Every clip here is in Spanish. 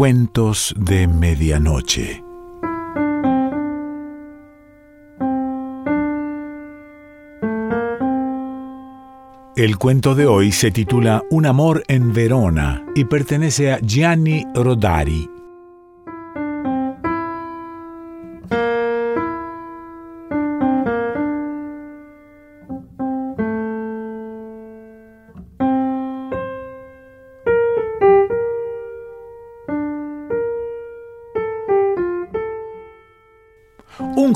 Cuentos de Medianoche. El cuento de hoy se titula Un amor en Verona y pertenece a Gianni Rodari.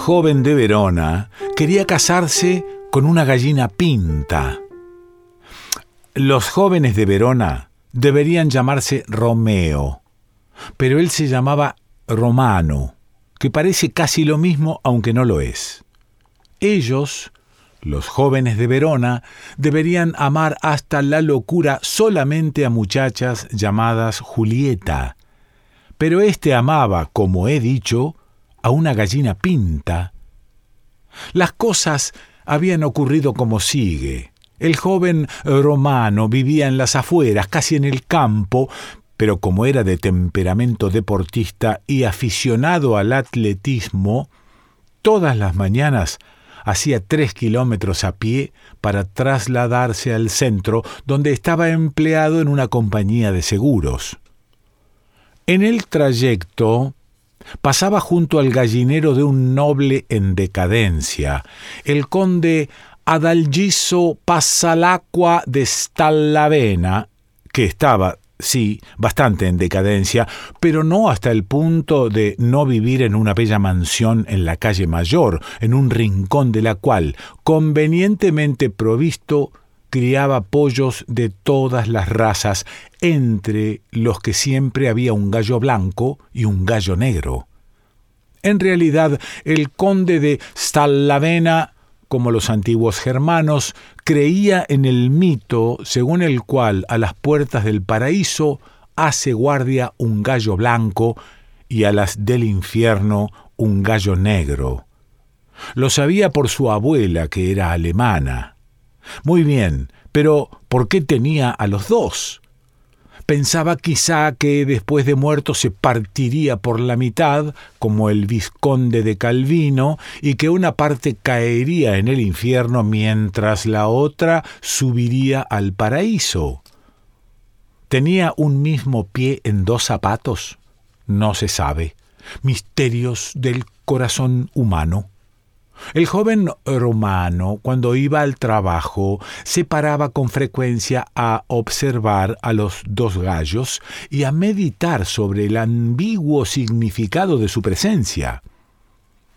Joven de Verona quería casarse con una gallina pinta. Los jóvenes de Verona deberían llamarse Romeo, pero él se llamaba Romano, que parece casi lo mismo aunque no lo es. Ellos, los jóvenes de Verona, deberían amar hasta la locura solamente a muchachas llamadas Julieta, pero éste amaba, como he dicho, a una gallina pinta. Las cosas habían ocurrido como sigue. El joven romano vivía en las afueras, casi en el campo, pero como era de temperamento deportista y aficionado al atletismo, todas las mañanas hacía tres kilómetros a pie para trasladarse al centro, donde estaba empleado en una compañía de seguros. En el trayecto pasaba junto al gallinero de un noble en decadencia, el conde Adalgiso Pasalacqua de Stallavena, que estaba, sí, bastante en decadencia, pero no hasta el punto de no vivir en una bella mansión en la calle Mayor, en un rincón de la cual, convenientemente provisto, criaba pollos de todas las razas, entre los que siempre había un gallo blanco y un gallo negro. En realidad, el conde de Stallavena, como los antiguos germanos, creía en el mito según el cual a las puertas del paraíso hace guardia un gallo blanco y a las del infierno un gallo negro. Lo sabía por su abuela, que era alemana. Muy bien, pero ¿por qué tenía a los dos? Pensaba quizá que después de muerto se partiría por la mitad, como el vizconde de Calvino, y que una parte caería en el infierno mientras la otra subiría al paraíso. ¿Tenía un mismo pie en dos zapatos? No se sabe. Misterios del corazón humano. El joven romano, cuando iba al trabajo, se paraba con frecuencia a observar a los dos gallos y a meditar sobre el ambiguo significado de su presencia.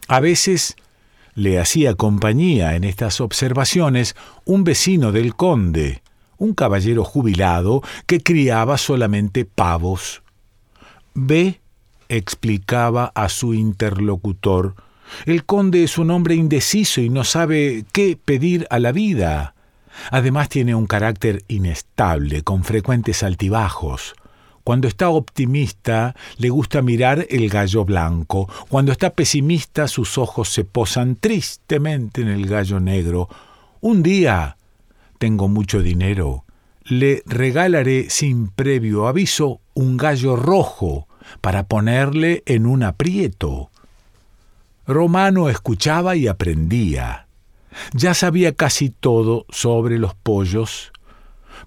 A veces le hacía compañía en estas observaciones un vecino del conde, un caballero jubilado que criaba solamente pavos. Ve, explicaba a su interlocutor, el conde es un hombre indeciso y no sabe qué pedir a la vida. Además tiene un carácter inestable, con frecuentes altibajos. Cuando está optimista, le gusta mirar el gallo blanco. Cuando está pesimista, sus ojos se posan tristemente en el gallo negro. Un día, tengo mucho dinero, le regalaré sin previo aviso un gallo rojo para ponerle en un aprieto. Romano escuchaba y aprendía. Ya sabía casi todo sobre los pollos,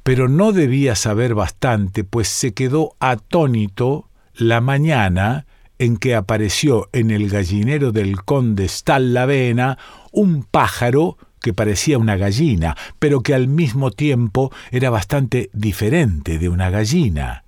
pero no debía saber bastante, pues se quedó atónito la mañana en que apareció en el gallinero del conde Stallavena un pájaro que parecía una gallina, pero que al mismo tiempo era bastante diferente de una gallina.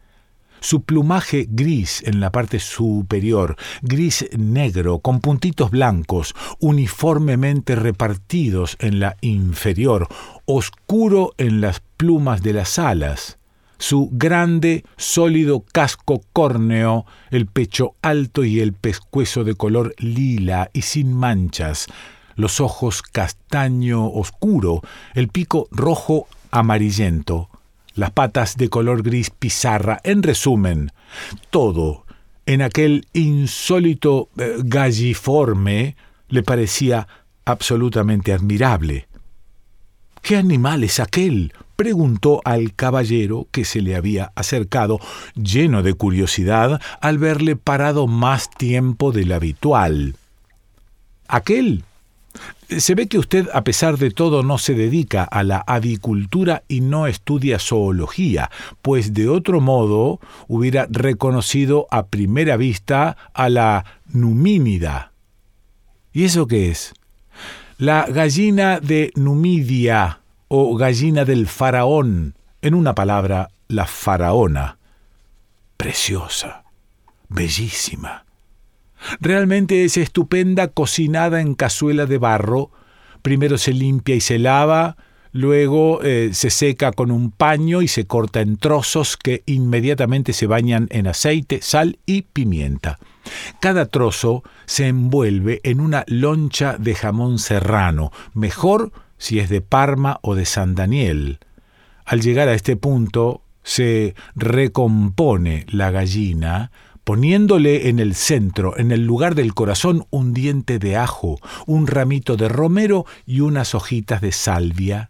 Su plumaje gris en la parte superior, gris negro, con puntitos blancos, uniformemente repartidos en la inferior, oscuro en las plumas de las alas. Su grande, sólido casco córneo, el pecho alto y el pescuezo de color lila y sin manchas, los ojos castaño oscuro, el pico rojo amarillento, las patas de color gris pizarra, en resumen, todo en aquel insólito eh, galliforme le parecía absolutamente admirable. ¿Qué animal es aquel? preguntó al caballero que se le había acercado, lleno de curiosidad al verle parado más tiempo del habitual. Aquel se ve que usted, a pesar de todo, no se dedica a la avicultura y no estudia zoología, pues de otro modo hubiera reconocido a primera vista a la numínida. ¿Y eso qué es? La gallina de Numidia o gallina del faraón, en una palabra, la faraona. Preciosa, bellísima Realmente es estupenda cocinada en cazuela de barro. Primero se limpia y se lava, luego eh, se seca con un paño y se corta en trozos que inmediatamente se bañan en aceite, sal y pimienta. Cada trozo se envuelve en una loncha de jamón serrano, mejor si es de Parma o de San Daniel. Al llegar a este punto se recompone la gallina, poniéndole en el centro, en el lugar del corazón, un diente de ajo, un ramito de romero y unas hojitas de salvia.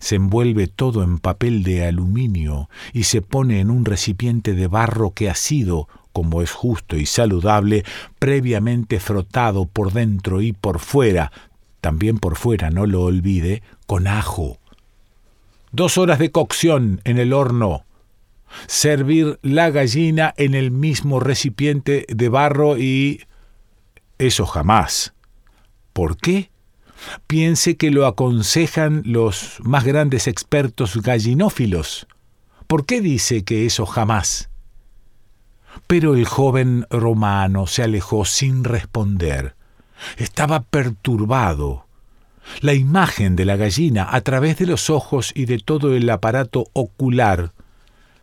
Se envuelve todo en papel de aluminio y se pone en un recipiente de barro que ha sido, como es justo y saludable, previamente frotado por dentro y por fuera, también por fuera, no lo olvide, con ajo. Dos horas de cocción en el horno, servir la gallina en el mismo recipiente de barro y... Eso jamás. ¿Por qué? Piense que lo aconsejan los más grandes expertos gallinófilos. ¿Por qué dice que eso jamás? Pero el joven romano se alejó sin responder. Estaba perturbado. La imagen de la gallina a través de los ojos y de todo el aparato ocular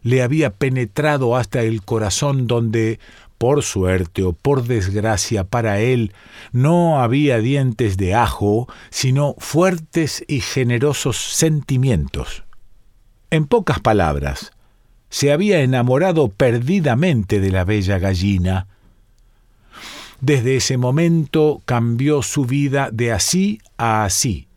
le había penetrado hasta el corazón donde, por suerte o por desgracia para él, no había dientes de ajo, sino fuertes y generosos sentimientos. En pocas palabras, se había enamorado perdidamente de la bella gallina. Desde ese momento cambió su vida de así a así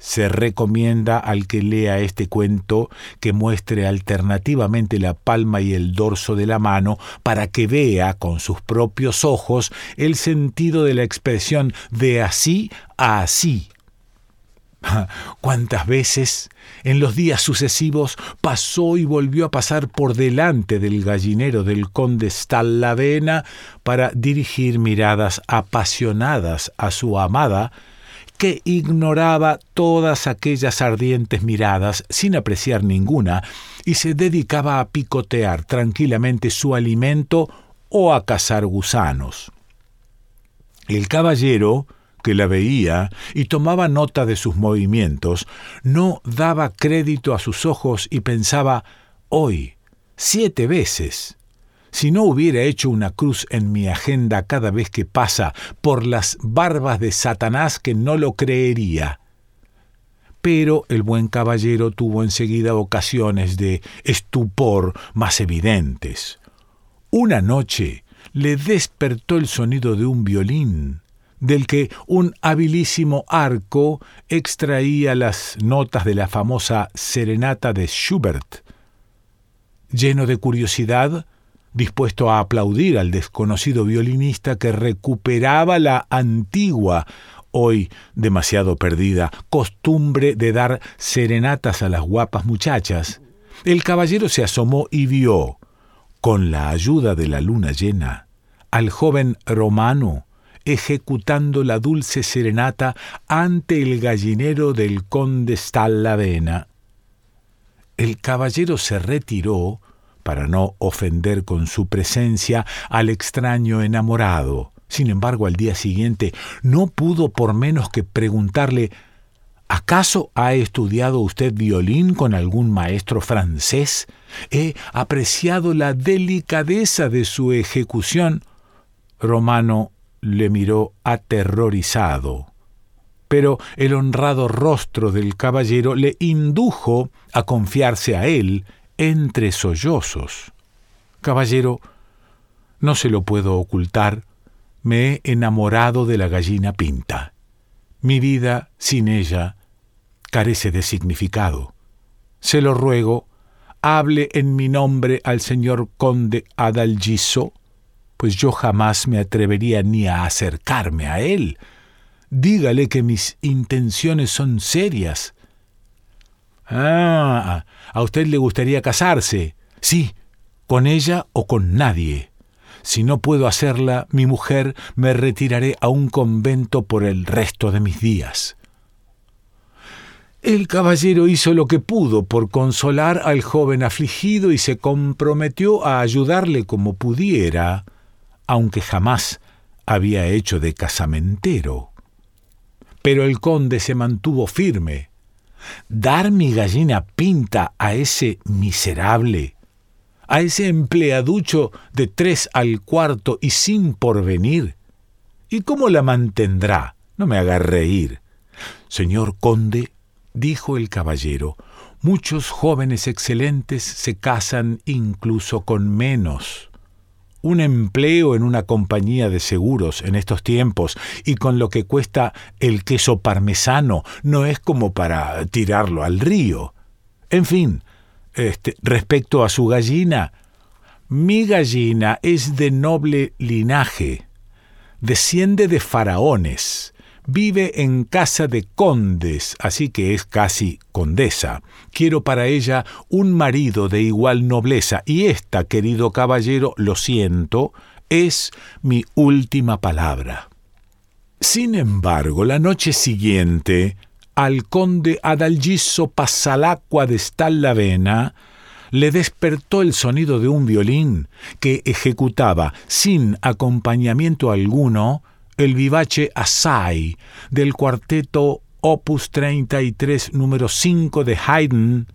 se recomienda al que lea este cuento que muestre alternativamente la palma y el dorso de la mano para que vea con sus propios ojos el sentido de la expresión de así a así. ¿Cuántas veces en los días sucesivos pasó y volvió a pasar por delante del gallinero del conde Stallavena para dirigir miradas apasionadas a su amada que ignoraba todas aquellas ardientes miradas sin apreciar ninguna y se dedicaba a picotear tranquilamente su alimento o a cazar gusanos. El caballero, que la veía y tomaba nota de sus movimientos, no daba crédito a sus ojos y pensaba hoy, siete veces, si no hubiera hecho una cruz en mi agenda cada vez que pasa por las barbas de Satanás que no lo creería. Pero el buen caballero tuvo enseguida ocasiones de estupor más evidentes. Una noche le despertó el sonido de un violín, del que un habilísimo arco extraía las notas de la famosa serenata de Schubert. Lleno de curiosidad, dispuesto a aplaudir al desconocido violinista que recuperaba la antigua, hoy demasiado perdida, costumbre de dar serenatas a las guapas muchachas, el caballero se asomó y vio, con la ayuda de la luna llena, al joven romano ejecutando la dulce serenata ante el gallinero del conde Stallavena. El caballero se retiró para no ofender con su presencia al extraño enamorado. Sin embargo, al día siguiente no pudo por menos que preguntarle ¿Acaso ha estudiado usted violín con algún maestro francés? He apreciado la delicadeza de su ejecución. Romano le miró aterrorizado. Pero el honrado rostro del caballero le indujo a confiarse a él entre sollozos. Caballero, no se lo puedo ocultar, me he enamorado de la gallina pinta. Mi vida sin ella carece de significado. Se lo ruego, hable en mi nombre al señor conde Adalgiso, pues yo jamás me atrevería ni a acercarme a él. Dígale que mis intenciones son serias. Ah, a usted le gustaría casarse. Sí, con ella o con nadie. Si no puedo hacerla, mi mujer, me retiraré a un convento por el resto de mis días. El caballero hizo lo que pudo por consolar al joven afligido y se comprometió a ayudarle como pudiera, aunque jamás había hecho de casamentero. Pero el conde se mantuvo firme. Dar mi gallina pinta a ese miserable, a ese empleaducho de tres al cuarto y sin porvenir. ¿Y cómo la mantendrá? No me haga reír. Señor conde, dijo el caballero, muchos jóvenes excelentes se casan incluso con menos. Un empleo en una compañía de seguros en estos tiempos y con lo que cuesta el queso parmesano no es como para tirarlo al río. En fin, este, respecto a su gallina, mi gallina es de noble linaje, desciende de faraones, Vive en casa de condes, así que es casi condesa. Quiero para ella un marido de igual nobleza, y esta, querido caballero, lo siento, es mi última palabra. Sin embargo, la noche siguiente, al conde Adalgiso Pasalacqua de Stallavena le despertó el sonido de un violín que ejecutaba sin acompañamiento alguno el vivace Assai del cuarteto Opus 33 número 5 de Haydn,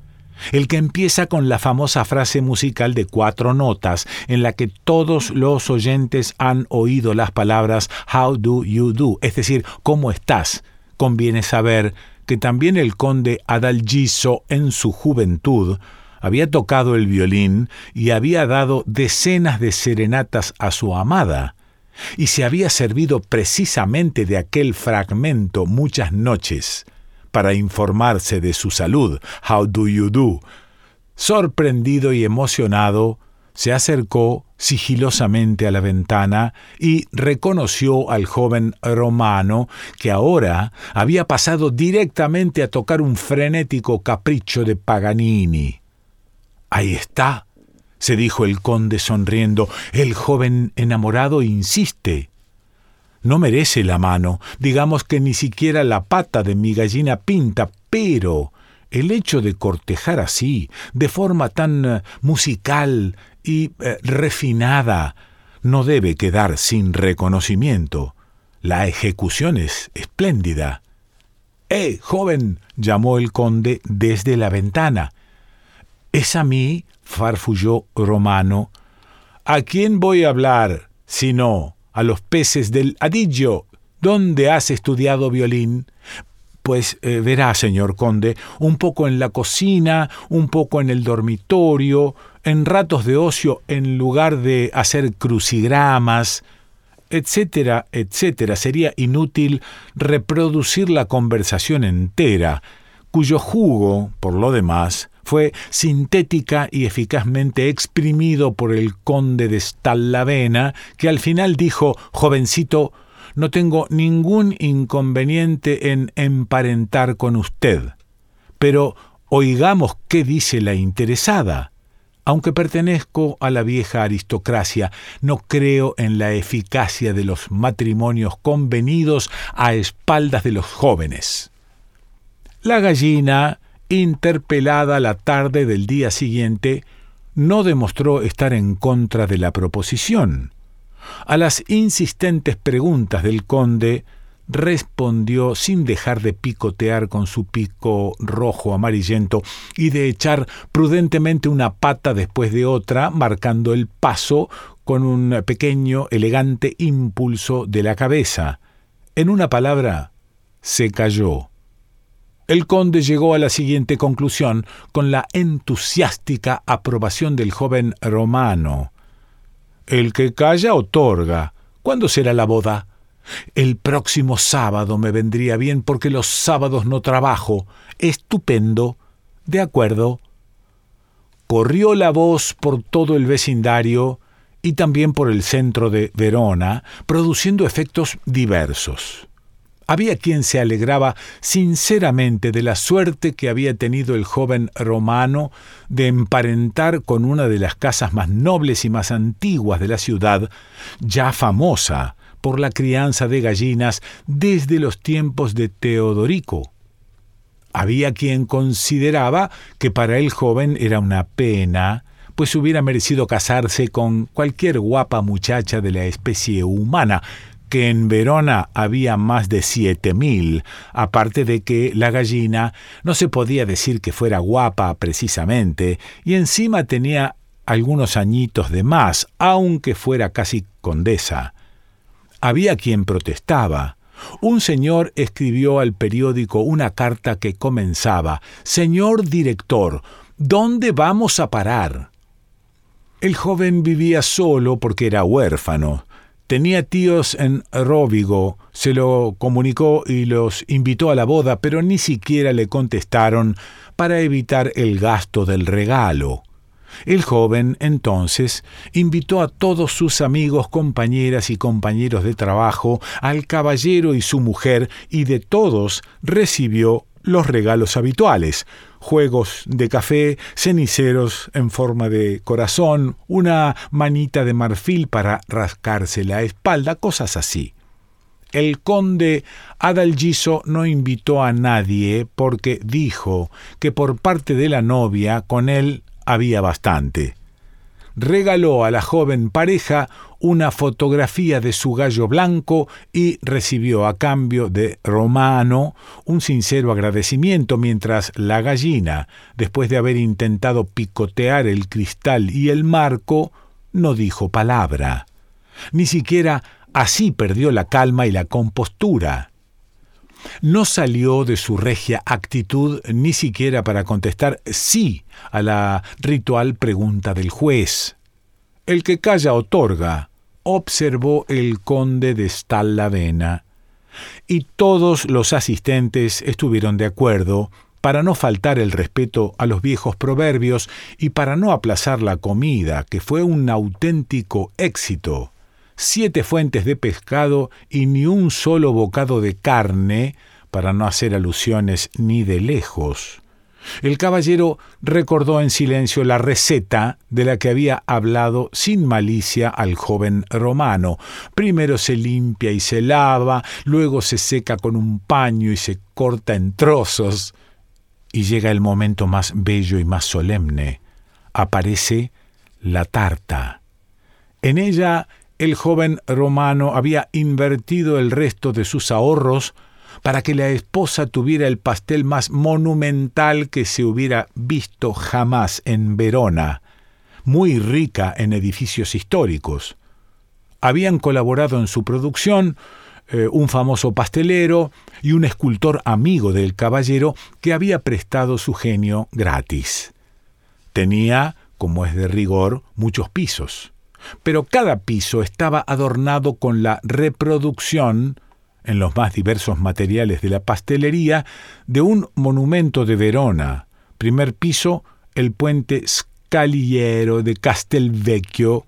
el que empieza con la famosa frase musical de cuatro notas en la que todos los oyentes han oído las palabras How do you do, es decir, ¿cómo estás? Conviene saber que también el conde Adalgiso en su juventud había tocado el violín y había dado decenas de serenatas a su amada, y se había servido precisamente de aquel fragmento muchas noches para informarse de su salud. How do you do? Sorprendido y emocionado, se acercó sigilosamente a la ventana y reconoció al joven romano que ahora había pasado directamente a tocar un frenético capricho de Paganini. Ahí está, se dijo el conde sonriendo. El joven enamorado insiste. No merece la mano, digamos que ni siquiera la pata de mi gallina pinta, pero el hecho de cortejar así, de forma tan eh, musical y eh, refinada, no debe quedar sin reconocimiento. La ejecución es espléndida. ¡Eh, joven! llamó el conde desde la ventana. Es a mí farfulló Romano. ¿A quién voy a hablar, sino a los peces del Adillo? ¿Dónde has estudiado violín? Pues eh, verá, señor conde, un poco en la cocina, un poco en el dormitorio, en ratos de ocio en lugar de hacer crucigramas, etcétera, etcétera. Sería inútil reproducir la conversación entera, cuyo jugo, por lo demás, fue sintética y eficazmente exprimido por el conde de Stallavena, que al final dijo, jovencito, no tengo ningún inconveniente en emparentar con usted. Pero oigamos qué dice la interesada. Aunque pertenezco a la vieja aristocracia, no creo en la eficacia de los matrimonios convenidos a espaldas de los jóvenes. La gallina interpelada la tarde del día siguiente, no demostró estar en contra de la proposición. A las insistentes preguntas del conde, respondió sin dejar de picotear con su pico rojo amarillento y de echar prudentemente una pata después de otra, marcando el paso con un pequeño, elegante impulso de la cabeza. En una palabra, se cayó. El conde llegó a la siguiente conclusión con la entusiástica aprobación del joven romano. El que calla otorga. ¿Cuándo será la boda? El próximo sábado me vendría bien porque los sábados no trabajo. Estupendo. De acuerdo. Corrió la voz por todo el vecindario y también por el centro de Verona, produciendo efectos diversos. Había quien se alegraba sinceramente de la suerte que había tenido el joven romano de emparentar con una de las casas más nobles y más antiguas de la ciudad, ya famosa por la crianza de gallinas desde los tiempos de Teodorico. Había quien consideraba que para el joven era una pena, pues hubiera merecido casarse con cualquier guapa muchacha de la especie humana, que en Verona había más de siete mil, aparte de que la gallina no se podía decir que fuera guapa precisamente, y encima tenía algunos añitos de más, aunque fuera casi condesa. Había quien protestaba. Un señor escribió al periódico una carta que comenzaba Señor director, ¿dónde vamos a parar? El joven vivía solo porque era huérfano. Tenía tíos en Róvigo, se lo comunicó y los invitó a la boda, pero ni siquiera le contestaron para evitar el gasto del regalo. El joven, entonces, invitó a todos sus amigos, compañeras y compañeros de trabajo, al caballero y su mujer, y de todos recibió los regalos habituales, juegos de café, ceniceros en forma de corazón, una manita de marfil para rascarse la espalda, cosas así. El conde Adalgiso no invitó a nadie porque dijo que por parte de la novia con él había bastante regaló a la joven pareja una fotografía de su gallo blanco y recibió a cambio de Romano un sincero agradecimiento mientras la gallina, después de haber intentado picotear el cristal y el marco, no dijo palabra. Ni siquiera así perdió la calma y la compostura. No salió de su regia actitud ni siquiera para contestar sí a la ritual pregunta del juez. El que calla otorga, observó el conde de Stallavena. Y todos los asistentes estuvieron de acuerdo para no faltar el respeto a los viejos proverbios y para no aplazar la comida, que fue un auténtico éxito siete fuentes de pescado y ni un solo bocado de carne, para no hacer alusiones ni de lejos. El caballero recordó en silencio la receta de la que había hablado sin malicia al joven romano. Primero se limpia y se lava, luego se seca con un paño y se corta en trozos. Y llega el momento más bello y más solemne. Aparece la tarta. En ella el joven romano había invertido el resto de sus ahorros para que la esposa tuviera el pastel más monumental que se hubiera visto jamás en Verona, muy rica en edificios históricos. Habían colaborado en su producción eh, un famoso pastelero y un escultor amigo del caballero que había prestado su genio gratis. Tenía, como es de rigor, muchos pisos pero cada piso estaba adornado con la reproducción, en los más diversos materiales de la pastelería, de un monumento de Verona. Primer piso, el puente Scaliero de Castelvecchio.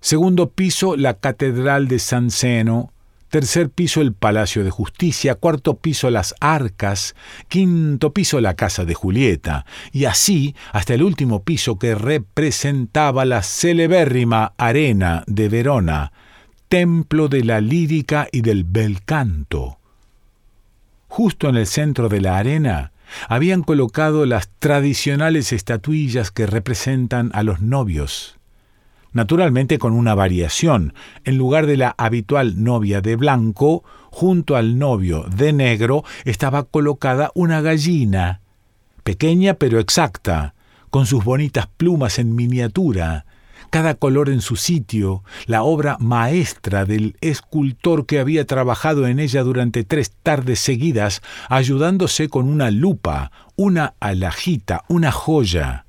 Segundo piso, la Catedral de San Zeno tercer piso el Palacio de Justicia, cuarto piso las Arcas, quinto piso la Casa de Julieta, y así hasta el último piso que representaba la celebérrima Arena de Verona, templo de la lírica y del bel canto. Justo en el centro de la arena habían colocado las tradicionales estatuillas que representan a los novios naturalmente con una variación. En lugar de la habitual novia de blanco, junto al novio de negro estaba colocada una gallina, pequeña pero exacta, con sus bonitas plumas en miniatura, cada color en su sitio, la obra maestra del escultor que había trabajado en ella durante tres tardes seguidas, ayudándose con una lupa, una alajita, una joya.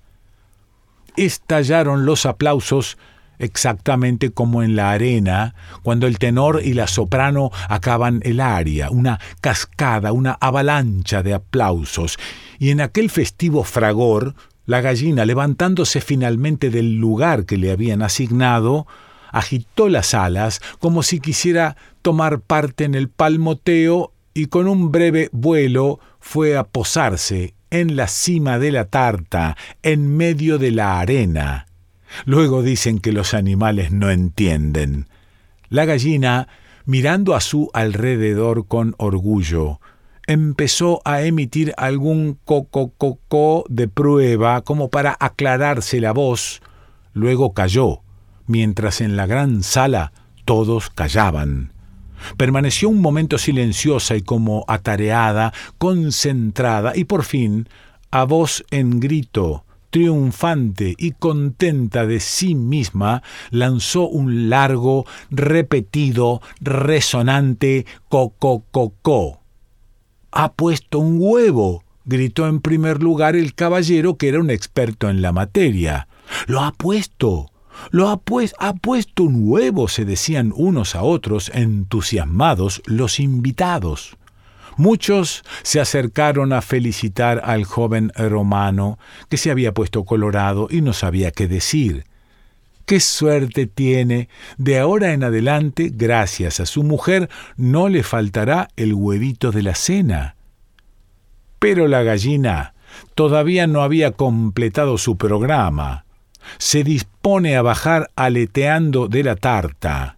Estallaron los aplausos exactamente como en la arena, cuando el tenor y la soprano acaban el aria, una cascada, una avalancha de aplausos, y en aquel festivo fragor, la gallina, levantándose finalmente del lugar que le habían asignado, agitó las alas como si quisiera tomar parte en el palmoteo y con un breve vuelo fue a posarse en la cima de la tarta, en medio de la arena. Luego dicen que los animales no entienden. La gallina, mirando a su alrededor con orgullo, empezó a emitir algún coco de prueba como para aclararse la voz, luego cayó, mientras en la gran sala todos callaban. Permaneció un momento silenciosa y como atareada, concentrada, y por fin, a voz en grito, triunfante y contenta de sí misma, lanzó un largo, repetido, resonante co-co-co-co. Ha puesto un huevo, gritó en primer lugar el caballero que era un experto en la materia. Lo ha puesto. Lo ha, pues, ha puesto un huevo, se decían unos a otros, entusiasmados los invitados. Muchos se acercaron a felicitar al joven romano, que se había puesto colorado y no sabía qué decir. Qué suerte tiene. De ahora en adelante, gracias a su mujer, no le faltará el huevito de la cena. Pero la gallina todavía no había completado su programa se dispone a bajar aleteando de la tarta.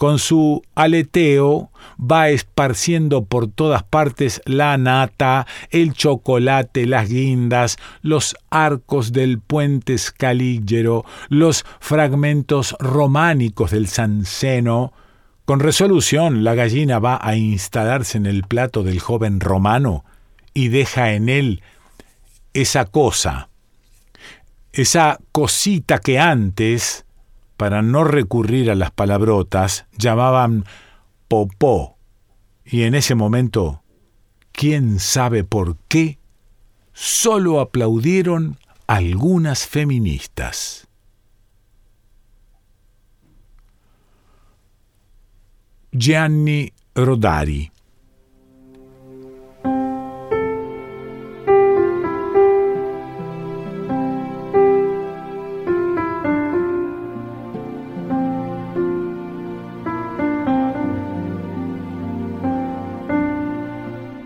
Con su aleteo va esparciendo por todas partes la nata, el chocolate, las guindas, los arcos del puente escalígero, los fragmentos románicos del Sanseno. Con resolución la gallina va a instalarse en el plato del joven romano y deja en él esa cosa esa cosita que antes, para no recurrir a las palabrotas, llamaban popó. Y en ese momento, quién sabe por qué, solo aplaudieron algunas feministas. Gianni Rodari